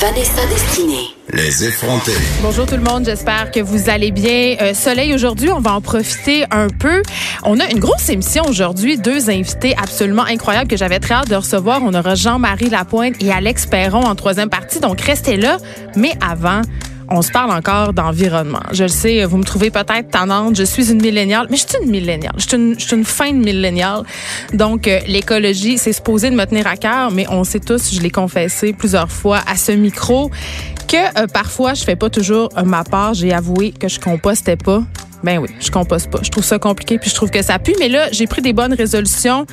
Vanessa Destinée. Les effrontés. Bonjour tout le monde, j'espère que vous allez bien. Euh, soleil aujourd'hui, on va en profiter un peu. On a une grosse émission aujourd'hui, deux invités absolument incroyables que j'avais très hâte de recevoir. On aura Jean-Marie Lapointe et Alex Perron en troisième partie, donc restez là. Mais avant, on se parle encore d'environnement. Je le sais, vous me trouvez peut-être tannante. Je suis une milléniale, mais je suis une milléniale. Je suis une, je suis une fin de milléniale. Donc, euh, l'écologie, c'est supposé de me tenir à cœur, mais on sait tous, je l'ai confessé plusieurs fois à ce micro, que euh, parfois, je fais pas toujours euh, ma part. J'ai avoué que je compostais pas. Ben oui, je composte pas. Je trouve ça compliqué, puis je trouve que ça pue. Mais là, j'ai pris des bonnes résolutions.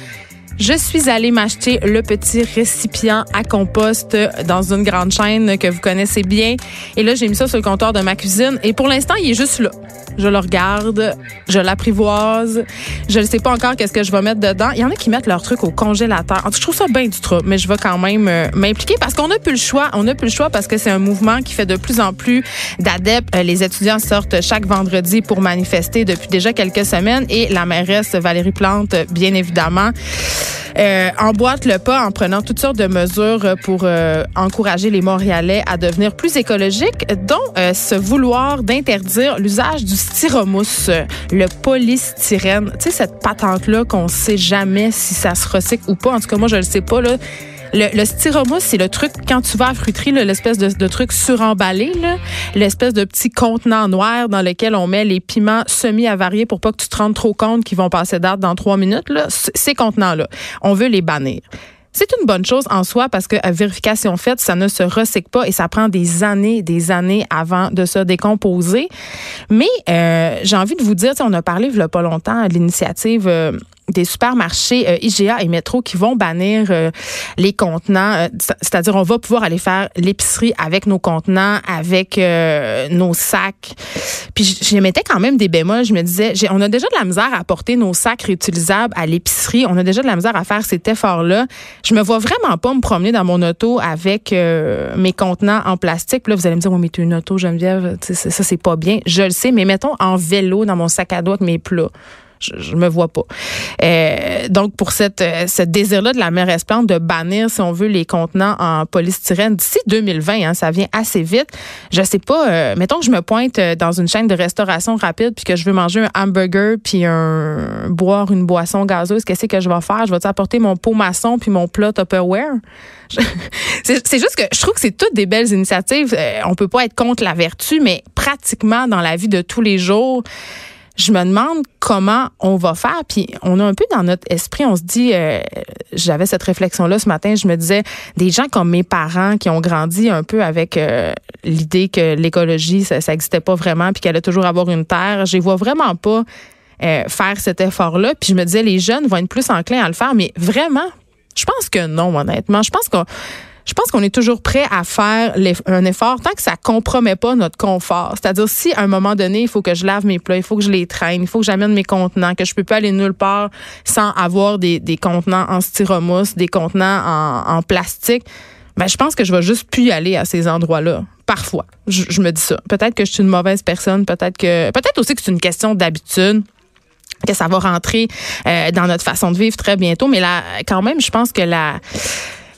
Je suis allée m'acheter le petit récipient à compost dans une grande chaîne que vous connaissez bien. Et là, j'ai mis ça sur le comptoir de ma cuisine. Et pour l'instant, il est juste là. Je le regarde, je l'apprivoise. Je ne sais pas encore qu'est-ce que je vais mettre dedans. Il y en a qui mettent leur truc au congélateur. En tout cas, je trouve ça bien du trouble, mais je vais quand même euh, m'impliquer parce qu'on n'a plus le choix. On n'a plus le choix parce que c'est un mouvement qui fait de plus en plus d'adeptes. Euh, Les étudiants sortent chaque vendredi pour manifester depuis déjà quelques semaines et la mairesse Valérie Plante, bien évidemment, euh, emboîte le pas en prenant toutes sortes de mesures pour euh, encourager les Montréalais à devenir plus écologiques, dont euh, ce vouloir d'interdire l'usage du styromousse, le polystyrène. Tu sais, cette patente-là qu'on sait jamais si ça se recycle ou pas. En tout cas, moi, je le sais pas. Là. Le, le styromousse, c'est le truc, quand tu vas à fruiterie, l'espèce de, de truc suremballé, l'espèce de petit contenant noir dans lequel on met les piments semi-avariés pour pas que tu te rendes trop compte qu'ils vont passer date dans trois minutes. Là. Ces contenants-là, on veut les bannir. C'est une bonne chose en soi parce que à vérification faite, ça ne se recycle pas et ça prend des années, des années avant de se décomposer. Mais euh, j'ai envie de vous dire, on a parlé il y a pas longtemps de l'initiative euh, des supermarchés euh, IGA et Métro qui vont bannir euh, les contenants, euh, c'est-à-dire on va pouvoir aller faire l'épicerie avec nos contenants, avec nos sacs. Puis je, mettais quand même des bémols. Je me disais, on a déjà de la misère à porter nos sacs réutilisables à l'épicerie. On a déjà de la misère à faire cet effort-là. Je me vois vraiment pas me promener dans mon auto avec mes contenants en plastique. Là, vous allez me dire, oui, mais tu une auto, Geneviève, ça, ça, c'est pas bien. Je le sais, mais mettons en vélo dans mon sac à dos avec mes plats je, me vois pas. Euh, donc, pour cette, euh, ce désir-là de la mairesse Plante de bannir, si on veut, les contenants en polystyrène d'ici 2020, hein, ça vient assez vite. Je sais pas, euh, mettons que je me pointe dans une chaîne de restauration rapide puis que je veux manger un hamburger puis un boire une boisson gazeuse, qu'est-ce que je vais faire? Je vais apporter mon pot maçon puis mon plat Tupperware? C'est juste que je trouve que c'est toutes des belles initiatives. Euh, on peut pas être contre la vertu, mais pratiquement dans la vie de tous les jours, je me demande comment on va faire. Puis on a un peu dans notre esprit, on se dit, euh, j'avais cette réflexion-là ce matin, je me disais, des gens comme mes parents qui ont grandi un peu avec euh, l'idée que l'écologie, ça n'existait pas vraiment, puis qu'elle allait toujours avoir une terre, je les vois vraiment pas euh, faire cet effort-là. Puis je me disais, les jeunes vont être plus enclins à le faire, mais vraiment, je pense que non, honnêtement. Je pense qu'on je pense qu'on est toujours prêt à faire un effort tant que ça compromet pas notre confort. C'est-à-dire si à un moment donné, il faut que je lave mes plats, il faut que je les traîne, il faut que j'amène mes contenants, que je peux pas aller nulle part sans avoir des, contenants en styromousse, des contenants en, plastique, ben je pense que je vais juste plus y aller à ces endroits-là. Parfois, je, me dis ça. Peut-être que je suis une mauvaise personne, peut-être que peut-être aussi que c'est une question d'habitude que ça va rentrer euh, dans notre façon de vivre très bientôt. Mais là, quand même, je pense que la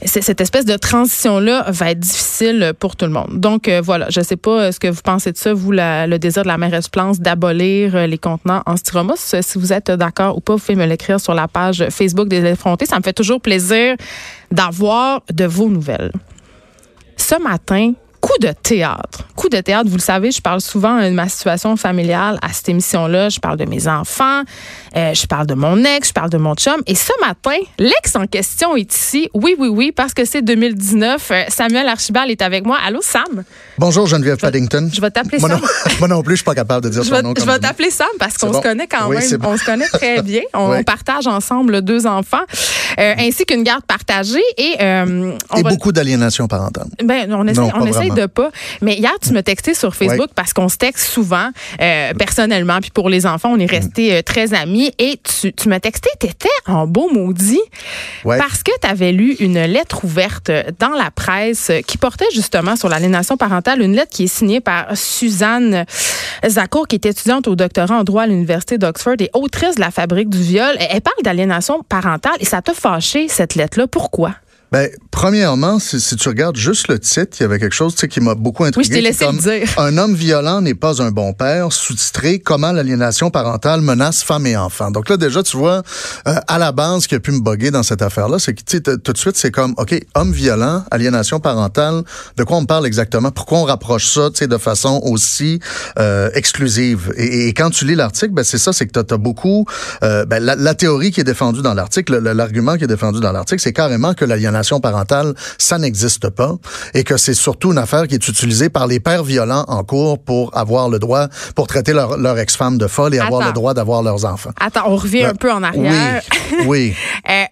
cette espèce de transition-là va être difficile pour tout le monde. Donc euh, voilà, je sais pas euh, ce que vous pensez de ça, vous, le désir de la mairesse Plante d'abolir euh, les contenants en styromousse. Si vous êtes d'accord ou pas, vous pouvez me l'écrire sur la page Facebook des effrontés. Ça me fait toujours plaisir d'avoir de vos nouvelles. Ce matin, coup de théâtre. Coup de théâtre. Vous le savez, je parle souvent de ma situation familiale à cette émission-là. Je parle de mes enfants, euh, je parle de mon ex, je parle de mon chum. Et ce matin, l'ex en question est ici. Oui, oui, oui, parce que c'est 2019. Euh, Samuel Archibald est avec moi. Allô, Sam? Bonjour, Geneviève Paddington. Je vais t'appeler Sam. moi non plus, je suis pas capable de dire Je son vais, nom je vais t'appeler Sam parce qu'on bon. se connaît quand Oui, même. bon. On se connaît très bien. On Oui. partage ensemble deux enfants, ainsi qu'une garde partagée. Et, euh, on Et va- beaucoup d'aliénation parentale. Ben, on essaie, Non, on essaie de pas. Mais hier, tu me textais sur Facebook parce qu'on se texte souvent, euh, personnellement. Puis pour les enfants, on est restés euh, très amis. Et tu, tu m'as texté, tu étais en beau maudit Ouais. parce que tu avais lu une lettre ouverte dans la presse euh, qui portait justement sur l'aliénation parentale. Une lettre qui est signée par Suzanne Zakour, qui est étudiante au doctorat en droit à l'Université d'Oxford et autrice de La fabrique du viol. Elle elle parle d'aliénation parentale et ça t'a fâché, cette lettre-là? Pourquoi? Ben, premièrement, si, si tu regardes juste le titre, il y avait quelque chose tu sais, qui m'a beaucoup intrigué. je t'ai laissé le dire. Un homme violent n'est pas un bon père, sous-titré Comment l'aliénation parentale menace femmes et enfants. Donc là, déjà, tu vois, euh, à la base, ce qui a pu me boguer dans cette affaire-là, c'est que tu sais, t- tout de suite, c'est comme, OK, homme violent, aliénation parentale, de quoi on parle exactement? Pourquoi on rapproche ça tu sais, de façon aussi euh, exclusive? Et, et quand tu lis l'article, ben, c'est ça, c'est que tu as, beaucoup... euh, ben, la, la théorie qui est défendue dans l'article, le- l'argument qui est défendu dans l'article, c'est carrément que l'aliénation parentale, ça n'existe pas et que c'est surtout une affaire qui est utilisée par les pères violents en cours pour avoir le droit, pour traiter leur, leur ex-femme de folle et avoir le droit d'avoir leurs enfants. Attends, on revient un peu en arrière. Oui, oui. Euh,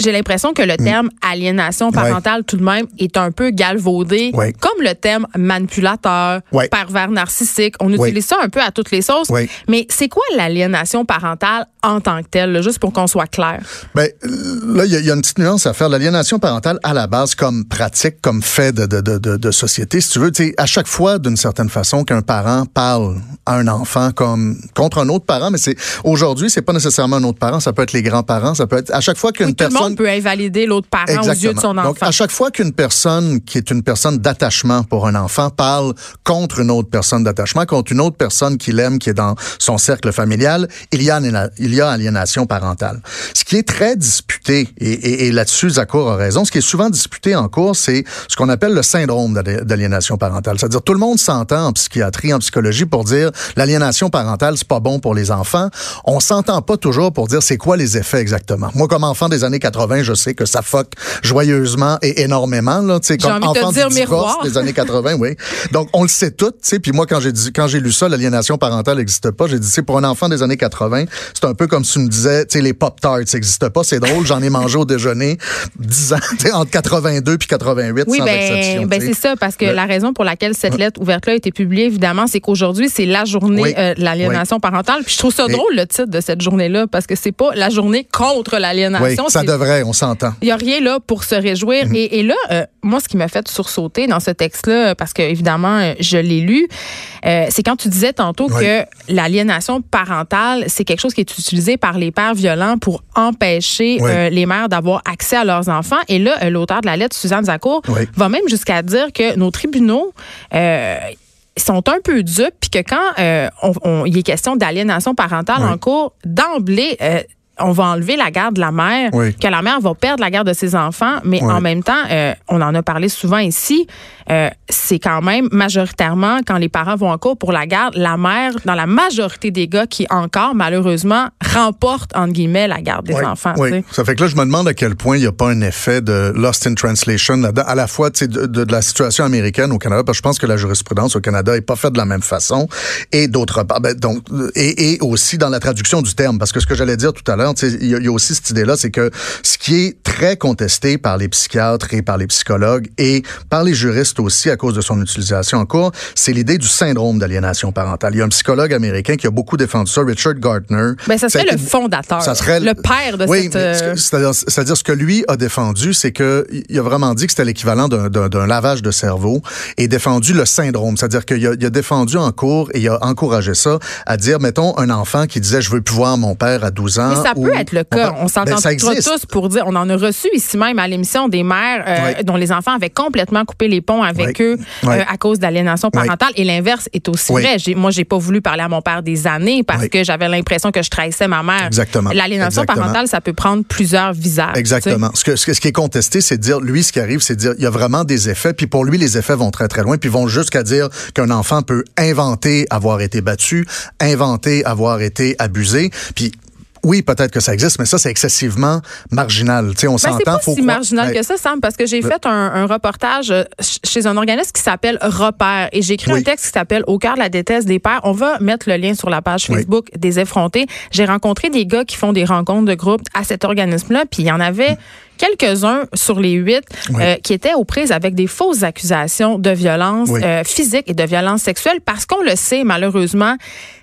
j'ai l'impression que le Mm. terme aliénation parentale, tout de même, est un peu galvaudé, comme le terme manipulateur, pervers narcissique. On utilise ça un peu à toutes les sauces. Mais c'est quoi l'aliénation parentale en tant que telle, là, juste pour qu'on soit clair? Ben, là, il y, a- il y a une petite nuance à faire. L'aliénation parentale, à la base, comme pratique, comme fait de, de, de, société, si tu veux, à chaque fois, d'une certaine façon, qu'un parent parle à un enfant comme contre un autre parent, mais c'est aujourd'hui, c'est pas nécessairement un autre parent, ça peut être les grands-parents, ça peut être à chaque fois qu'une Oui, le personne peut invalider l'autre parent aux yeux de son enfant. donc, à chaque fois qu'une personne qui est une personne d'attachement pour un enfant parle contre une autre personne d'attachement, contre une autre personne qu'il aime, qui est dans son cercle familial, il y a, il y a aliénation parentale. Ce qui est très disputé, et, et- et là-dessus, Zakour a raison, ce qui est souvent disputé en cours, c'est ce qu'on appelle le syndrome d'ali- d'aliénation parentale. C'est-à-dire, tout le monde s'entend en psychiatrie, en psychologie pour dire l'aliénation parentale, c'est pas bon pour les enfants. On s'entend pas toujours pour dire c'est quoi les effets exactement. Moi, comme enfant des années 80, je sais que ça fuck joyeusement et énormément, là, tu sais, comme de enfant du divorce miroir. des années 80, oui. Donc, on le sait tout, tu sais, puis moi, quand j'ai dit, quand j'ai lu ça, l'aliénation parentale n'existe pas, j'ai dit, c'est pour un enfant des années 80, c'est un peu comme si tu me disais, tu sais, les Pop-Tarts n'existent pas, c'est drôle, j'en ai mangé au déjeuner 10 ans, entre 82 puis 88, Oui, sans ben, exception. ben c'est ça, parce que Le- la raison pour laquelle cette lettre ouverte-là a été publiée, évidemment, c'est qu'aujourd'hui, c'est la journée Oui. euh, de l'aliénation parentale. Puis je trouve ça Et- drôle, le titre de cette journée-là, parce que c'est pas la journée contre Oui, l'aliénation. ça c'est- devrait, on s'entend. Il n'y a rien là pour se réjouir. Mhm. et, et là, euh, moi, ce qui m'a fait sursauter dans ce texte-là, parce que évidemment, euh, je l'ai lu, euh, c'est quand tu disais tantôt Oui. que l'aliénation parentale, c'est quelque chose qui est utilisé par les pères violents pour empêcher Oui. euh, les mères d'avoir accès à leurs enfants. Et là, l'auteur de la lettre, Suzanne Zakour, Oui. va même jusqu'à dire que nos tribunaux sont un peu dupes, puis que quand euh, on- on- il est question d'aliénation parentale Oui. en cours, d'emblée, euh, on va enlever la garde de la mère, Oui. que la mère va perdre la garde de ses enfants, mais Oui. en même temps, euh, on en a parlé souvent ici, euh, c'est quand même majoritairement quand les parents vont en cours pour la garde, la mère, dans la majorité des gars qui encore malheureusement remporte entre guillemets la garde des Oui, enfants. oui. Ça fait que là, je me demande à quel point il n'y a pas un effet de lost in translation là-dedans, à la fois de, de, de la situation américaine au Canada, parce que je pense que la jurisprudence au Canada est pas faite de la même façon, et d'autre part, ben, donc, et, et aussi dans la traduction du terme, parce que ce que j'allais dire tout à l'heure, il y, a- il y a aussi cette idée-là, c'est que ce qui est très contesté par les psychiatres et par les psychologues et par les juristes aussi à cause de son utilisation en cours, c'est l'idée du syndrome d'aliénation parentale. Il y a un psychologue américain qui a beaucoup défendu ça, Richard Gardner. Ben, ça serait le fondateur, ça serait le père de oui, cette... mais ce euh, c'est-à-dire, ce que lui a défendu, c'est que il a vraiment dit que c'était l'équivalent d'un, lavage de cerveau et défendu le syndrome, c'est-à-dire qu'il a, défendu en cours et il a encouragé ça à dire, mettons, un enfant qui disait je veux plus voir mon père à 12 ans. Mais ça peut être le cas. On s'entend ben, tous pour dire. On en a reçu ici même à l'émission des mères euh, dont les enfants avaient complètement coupé les ponts avec eux euh, à cause d'aliénation parentale. Et l'inverse est aussi vrai. Moi, j'ai pas voulu parler à mon père des années parce que j'avais l'impression que je trahissais ma mère. Exactement. L'aliénation parentale, ça peut prendre plusieurs visages. Exactement. Que- ce qui est contesté, c'est de dire, lui, ce qui arrive, c'est de dire, il y a vraiment des effets, puis pour lui, les effets vont très, très loin, puis vont jusqu'à dire qu'un enfant peut inventer avoir été battu, inventer avoir été abusé, puis oui, peut-être que ça existe, mais ça, c'est excessivement marginal. On Ben, c'est s'entend, pas faut si croire- marginal Ben, que ça, Sam, parce que j'ai fait un, un reportage euh, ch- chez un organisme qui s'appelle Repère et j'ai écrit Oui. un texte qui s'appelle Au cœur de la déteste des pères. On va mettre le lien sur la page Oui. Facebook des effrontés. J'ai rencontré des gars qui font des rencontres de groupe à cet organisme-là, puis il y en avait quelques-uns sur les huit Oui. euh, qui étaient aux prises avec des fausses accusations de violence Oui. euh, physique et de violence sexuelle parce qu'on le sait malheureusement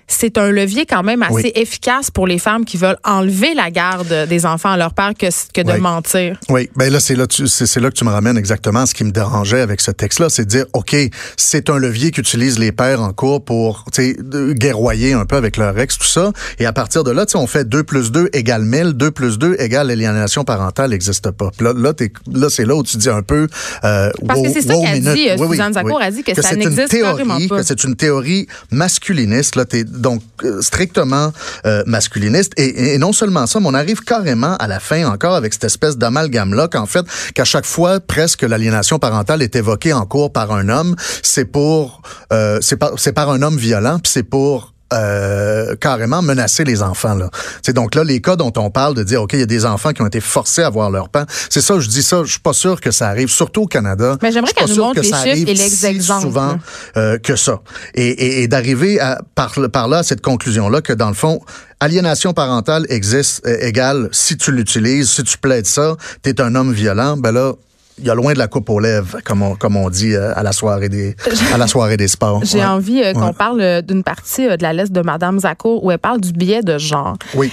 c'est un levier quand même assez Oui. efficace pour les femmes qui veulent enlever la garde des enfants à leur père que, que de Oui. mentir. Oui, ben là c'est là c'est là que tu me ramènes exactement ce qui me dérangeait avec ce texte-là, c'est de dire ok c'est un levier qu'utilisent les pères en cours pour tu sais de- guerroyer un peu avec leur ex tout ça et à partir de là tu sais on fait 2 plus 2 égale 1000, 2 plus 2 égale aliénation parentale n'existe pas. Puis là là, t'es- là c'est là où tu dis un peu euh, Parce que c'est ça wow, qu'a dit, euh, Oui, Suzanne Zakour oui. a dit que ça n'existe carrément pas. que c'est une théorie masculiniste là t'es donc euh, strictement euh, masculiniste et, et non seulement ça mais on arrive carrément à la fin encore avec cette espèce d'amalgame là qu'en fait qu'à chaque fois presque l'aliénation parentale est évoquée en cours par un homme c'est pour euh, c'est par par un homme violent puis c'est pour euh, carrément menacer les enfants là. C'est donc là les cas dont on parle de dire OK, il y a des enfants qui ont été forcés à voir leur père. C'est ça, je dis ça, je suis pas sûr que ça arrive surtout au Canada. Mais j'aimerais qu'elle nous montre que les ça chiffres et les si souvent euh, que ça. Et, et, et d'arriver à par, par là à cette conclusion là que dans le fond aliénation parentale existe euh, égale si tu l'utilises, si tu plaides ça, tu es un homme violent, ben là il y a loin de la coupe aux lèvres, comme on, comme on dit euh, à la soirée des à la soirée des sports. J'ai Ouais. envie euh, qu'on Ouais. parle euh, d'une partie de la liste de Madame Zakour où elle parle du biais de genre. Oui.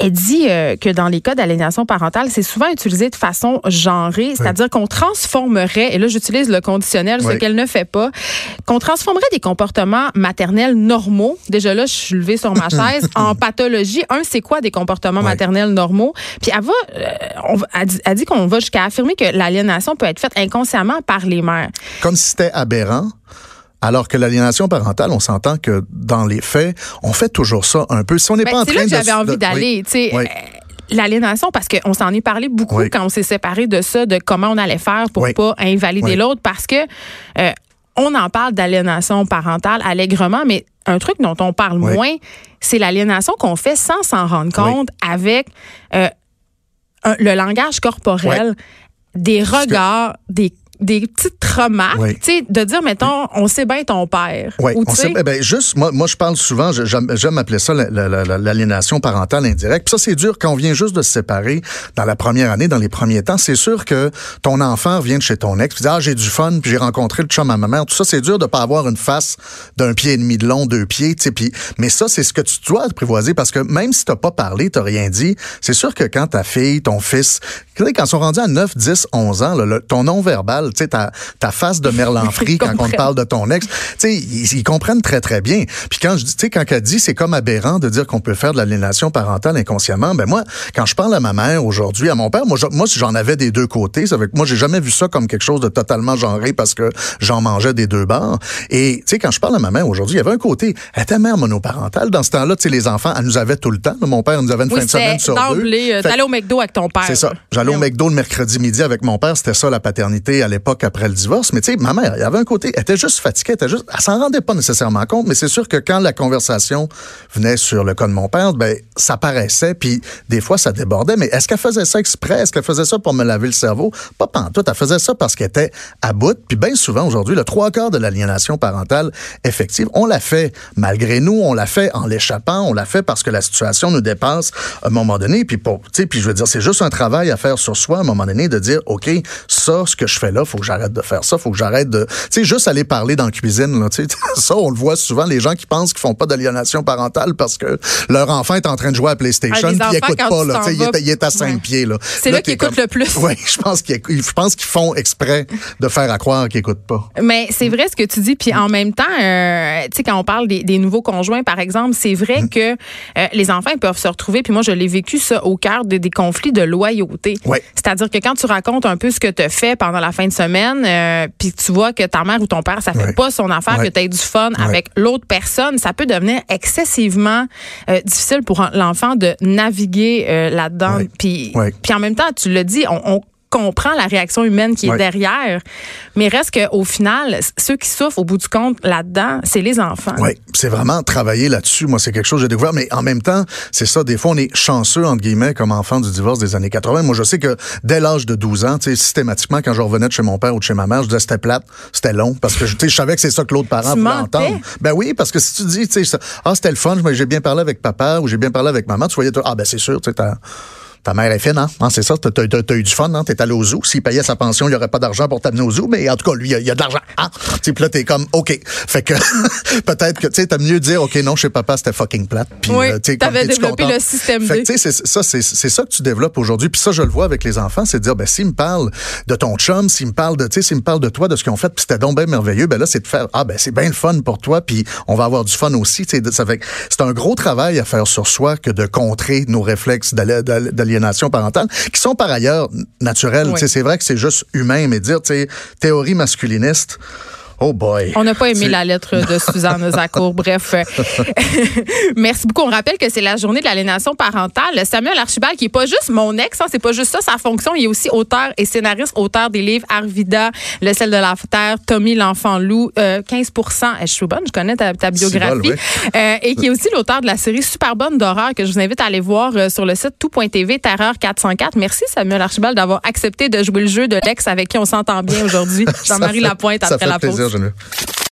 Elle dit que dans les cas d'aliénation parentale, c'est souvent utilisé de façon genrée, c'est-à-dire qu'on transformerait, et là j'utilise le conditionnel, ce Oui. qu'elle ne fait pas, qu'on transformerait des comportements maternels normaux, déjà là je suis levée sur ma chaise, en pathologie. Un, c'est quoi des comportements Oui. maternels normaux? Puis elle va, on elle dit, dit qu'on va jusqu'à affirmer que l'aliénation peut être faite inconsciemment par les mères. comme si c'était aberrant. Alors que l'aliénation parentale, on s'entend que dans les faits, on fait toujours ça un peu. Si on n'est Ben, pas en c'est train là que de- j'avais envie de- d'aller. oui. Oui. euh, L'aliénation, parce qu'on s'en est parlé beaucoup Oui. quand on s'est séparés de ça, de comment on allait faire pour pas invalider l'autre, parce que euh, on en parle d'aliénation parentale allègrement, mais un truc dont on parle moins, c'est l'aliénation qu'on fait sans s'en rendre compte avec euh, le langage corporel, des regards, des des petites remarques, Oui. tu sais, de dire, mettons, on sait bien ton père. Oui, Ou, on sait, ben, juste, moi, moi, je parle souvent, j'aime appeler ça la- la- la- la- l'aliénation parentale indirecte. Puis ça, c'est dur quand on vient juste de se séparer dans la première année, dans les premiers temps. C'est sûr que ton enfant vient de chez ton ex, puis dit, ah, j'ai du fun, puis j'ai rencontré le chum à ma mère. Tout ça, c'est dur de pas avoir une face d'un pied et demi de long, deux pieds, tu sais. Puis, mais ça, c'est ce que tu dois apprivoiser parce que même si t'as pas parlé, t'as rien dit, c'est sûr que quand ta fille, ton fils, tu sais, quand ils sont rendus à 9, 10, 11 ans, là, le- ton non-verbal, tu sais, ta, ta face de merlanfri Ils quand on te parle de ton ex, tu sais, ils, ils comprennent très, très bien. Puis quand je dis, tu sais, quand elle dit c'est comme aberrant de dire qu'on peut faire de l'aliénation parentale inconsciemment, ben moi, quand je parle à ma mère aujourd'hui, à mon père, moi, si j'en avais des deux côtés, ça que moi, j'ai jamais vu ça comme quelque chose de totalement genré parce que j'en mangeais des deux bords. Et, tu sais, quand je parle à ma mère aujourd'hui, il y avait un côté, elle était mère monoparentale. Dans ce temps-là, tu sais, les enfants, elle nous avait tout le temps. Mon père nous avait une oui, fin de semaine sur deux. euh, Fait- t'allais au McDo avec ton père. c'est ça. J'allais au Mais McDo le mercredi midi avec mon père. C'était ça, la paternité à l'époque après le divorce. Mais tu sais, ma mère, il y avait un côté, elle était juste fatiguée, elle juste, elle s'en rendait pas nécessairement compte, mais c'est sûr que quand la conversation venait sur le cas de mon père, ben, ça paraissait, puis des fois, ça débordait. Mais est-ce qu'elle faisait ça exprès? Est-ce qu'elle faisait ça pour me laver le cerveau? Pas pantoute. Elle faisait ça parce qu'elle était à bout. Puis bien souvent, aujourd'hui, le trois quarts de l'aliénation parentale effective, on l'a fait malgré nous, on l'a fait en l'échappant, on l'a fait parce que la situation nous dépasse à un moment donné. Puis pour, tu sais, puis je veux dire, c'est juste un travail à faire sur soi à un moment donné de dire, OK, ça, ce que je fais là, là, faut que j'arrête de faire ça, faut que j'arrête de, tu sais, juste aller parler dans la cuisine, là, tu sais, ça, on le voit souvent, les gens qui pensent qu'ils font pas d'aliénation parentale parce que leur enfant est en train de jouer à PlayStation, Ah, puis il écoute pas, là, tu sais, il, est, il est à cinq ouais. pieds, là. C'est là qu'il t'es écoute le plus. Oui, je pense qu'ils, qu'ils font exprès de faire à croire qu'ils écoutent pas. Mais c'est vrai ce que tu dis. Puis en même temps, euh, tu sais, quand on parle des, des nouveaux conjoints, par exemple, c'est vrai Mm. que euh, les enfants ils peuvent se retrouver. Puis moi, je l'ai vécu ça au cœur de, des conflits de loyauté. Ouais. C'est-à-dire que quand tu racontes un peu ce que tu as fait pendant la fin de semaine, euh, puis tu vois que ta mère ou ton père, ça fait Ouais. pas son affaire, Ouais. que tu as du fun avec l'autre personne, ça peut devenir excessivement euh, difficile pour l'enfant de naviguer euh, là-dedans. Puis, en même temps, tu le dis, on, on comprend la réaction humaine qui est Ouais. derrière, mais reste qu'au final, ceux qui souffrent au bout du compte là-dedans, c'est les enfants. Oui, c'est vraiment travailler là-dessus. Moi, c'est quelque chose que j'ai découvert. Mais en même temps, c'est ça. Des fois, on est chanceux, entre guillemets, comme enfant du divorce des années 80. Moi, je sais que dès l'âge de 12 ans, systématiquement, quand je revenais de chez mon père ou de chez ma mère, je disais c'était plate, c'était long, parce que je savais que c'est ça que l'autre parent voulait entendre. Ben oui, parce que si tu dis, tu sais, ça, ah, c'était le fun, j'ai bien parlé avec papa ou j'ai bien parlé avec maman, tu voyais, ah, ben c'est sûr, tu sais, ta mère est fine, hein? C'est ça, t'as, t'as- t'as eu du fun, hein? T'es allé au zoo. S'il payait sa pension, il n'y aurait pas d'argent pour t'amener au zoo, mais en tout cas, lui, il y a, il y a de l'argent. Hein? Puis là, t'es comme, OK. Fait que peut-être que, tu sais, t'as mieux dire, OK, non, chez papa, c'était fucking plate. Puis, Oui, euh, t'avais développé le système Fait tu sais, c'est ça, c'est, c'est ça que tu développes aujourd'hui. Puis ça, je le vois avec les enfants, c'est de dire, ben, s'ils me parlent de ton chum, s'ils me parlent de, tu sais, s'ils me parlent de toi, de ce qu'ils ont fait, puis c'était donc bien merveilleux, ben là, c'est de faire, ah, ben, c'est bien le fun pour toi, puis on va avoir du fun aussi. Ça fait c'est un gros travail à faire sur soi que de contrer nos réflexes d'ali- d'aliénation parentale, qui sont par ailleurs. Oui. Sais, c'est vrai que c'est juste humain, mais dire, théorie masculiniste, oh boy. On n'a pas aimé la lettre de Suzanne Zacour. Bref, euh, merci beaucoup. On rappelle que c'est la journée de l'aliénation parentale. Samuel Archibald, qui est pas juste mon ex, hein, c'est pas juste ça sa fonction. Il est aussi auteur et scénariste, auteur des livres Arvida, Le sel de la terre, Tommy l'enfant loup, euh, 15 Eh, Je suis bonne, je connais ta, ta biographie. Euh, et qui est aussi l'auteur de la série Super bonne d'horreur que je vous invite à aller voir euh, sur le site tout.tv Terreur 404. Merci Samuel Archibald d'avoir accepté de jouer le jeu de l'ex avec qui on s'entend bien aujourd'hui. Jean-Marie Lapointe après la pause. Plaisir, Geneviève.